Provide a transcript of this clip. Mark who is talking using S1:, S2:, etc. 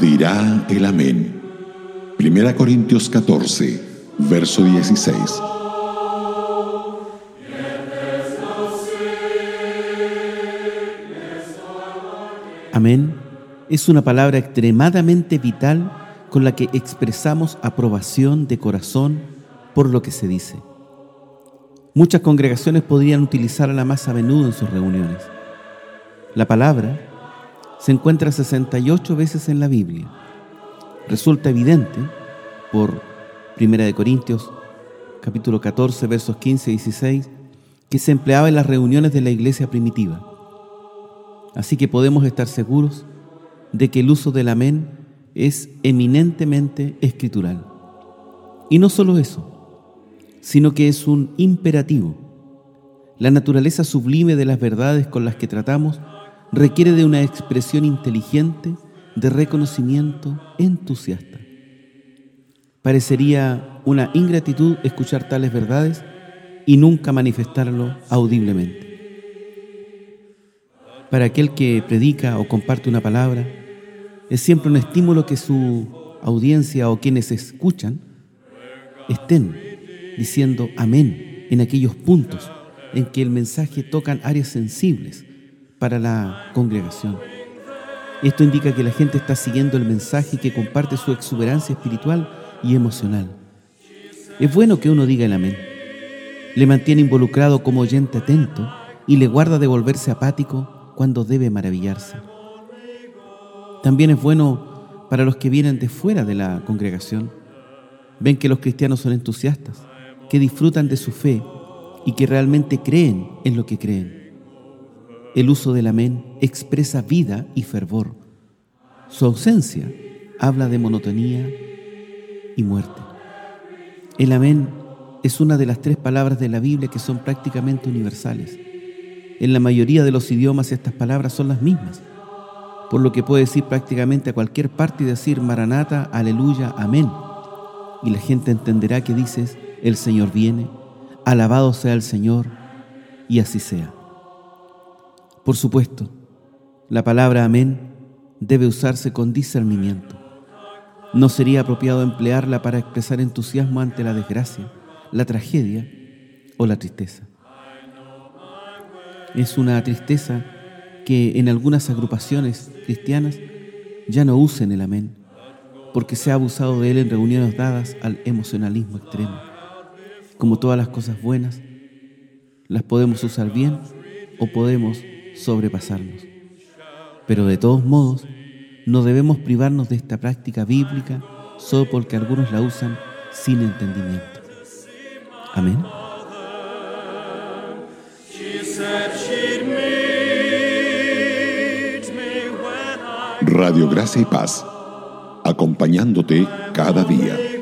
S1: dirá el amén. Primera Corintios 14, verso 16.
S2: Amén es una palabra extremadamente vital con la que expresamos aprobación de corazón por lo que se dice. Muchas congregaciones podrían utilizarla más a menudo en sus reuniones. La palabra se encuentra 68 veces en la Biblia. Resulta evidente por 1 Corintios capítulo 14 versos 15 y 16 que se empleaba en las reuniones de la iglesia primitiva. Así que podemos estar seguros de que el uso del amén es eminentemente escritural. Y no solo eso, sino que es un imperativo. La naturaleza sublime de las verdades con las que tratamos requiere de una expresión inteligente de reconocimiento entusiasta. Parecería una ingratitud escuchar tales verdades y nunca manifestarlo audiblemente. Para aquel que predica o comparte una palabra, es siempre un estímulo que su audiencia o quienes escuchan estén diciendo amén en aquellos puntos en que el mensaje tocan áreas sensibles para la congregación. Esto indica que la gente está siguiendo el mensaje que comparte su exuberancia espiritual y emocional. Es bueno que uno diga el amén. Le mantiene involucrado como oyente atento y le guarda de volverse apático cuando debe maravillarse. También es bueno para los que vienen de fuera de la congregación. Ven que los cristianos son entusiastas, que disfrutan de su fe y que realmente creen en lo que creen. El uso del amén expresa vida y fervor. Su ausencia habla de monotonía y muerte. El amén es una de las tres palabras de la Biblia que son prácticamente universales. En la mayoría de los idiomas estas palabras son las mismas, por lo que puedes ir prácticamente a cualquier parte y decir Maranata, aleluya, amén. Y la gente entenderá que dices, el Señor viene, alabado sea el Señor, y así sea. Por supuesto, la palabra amén debe usarse con discernimiento. No sería apropiado emplearla para expresar entusiasmo ante la desgracia, la tragedia o la tristeza. Es una tristeza que en algunas agrupaciones cristianas ya no usen el amén, porque se ha abusado de él en reuniones dadas al emocionalismo extremo. Como todas las cosas buenas, las podemos usar bien o podemos sobrepasarnos. Pero de todos modos, no debemos privarnos de esta práctica bíblica solo porque algunos la usan sin entendimiento. Amén.
S1: Radio Gracia y Paz, acompañándote cada día.